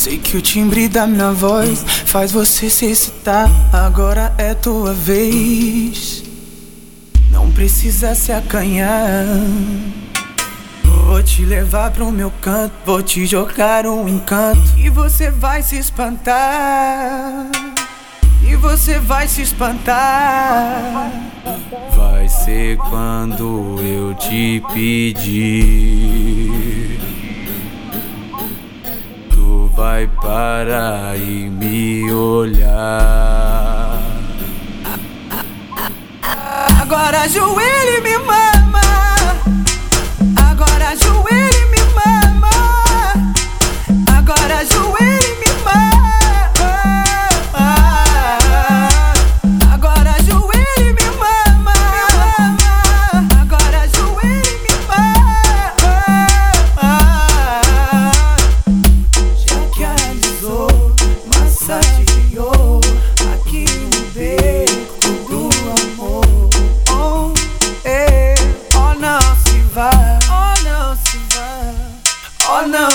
Sei que o timbre da minha voz faz você se excitar. Agora é tua vez. Não precisa se acanhar. Vou te levar pro meu canto, vou te jogar um encanto e você vai se espantar. E você vai se espantar. Vai ser quando eu te pedir. vai parar e me olhar. Agora joelho me mama. Agora joelho me mama.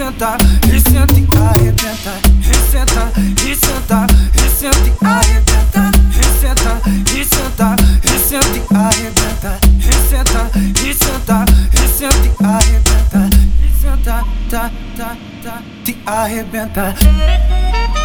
senta, e senta e arrebenta, e senta, e senta, e senta e arrebenta, e senta, e senta, e senta e arrebenta, e senta, e senta, e senta e arrebenta, e senta, tá, tá, tá, te arrebenta.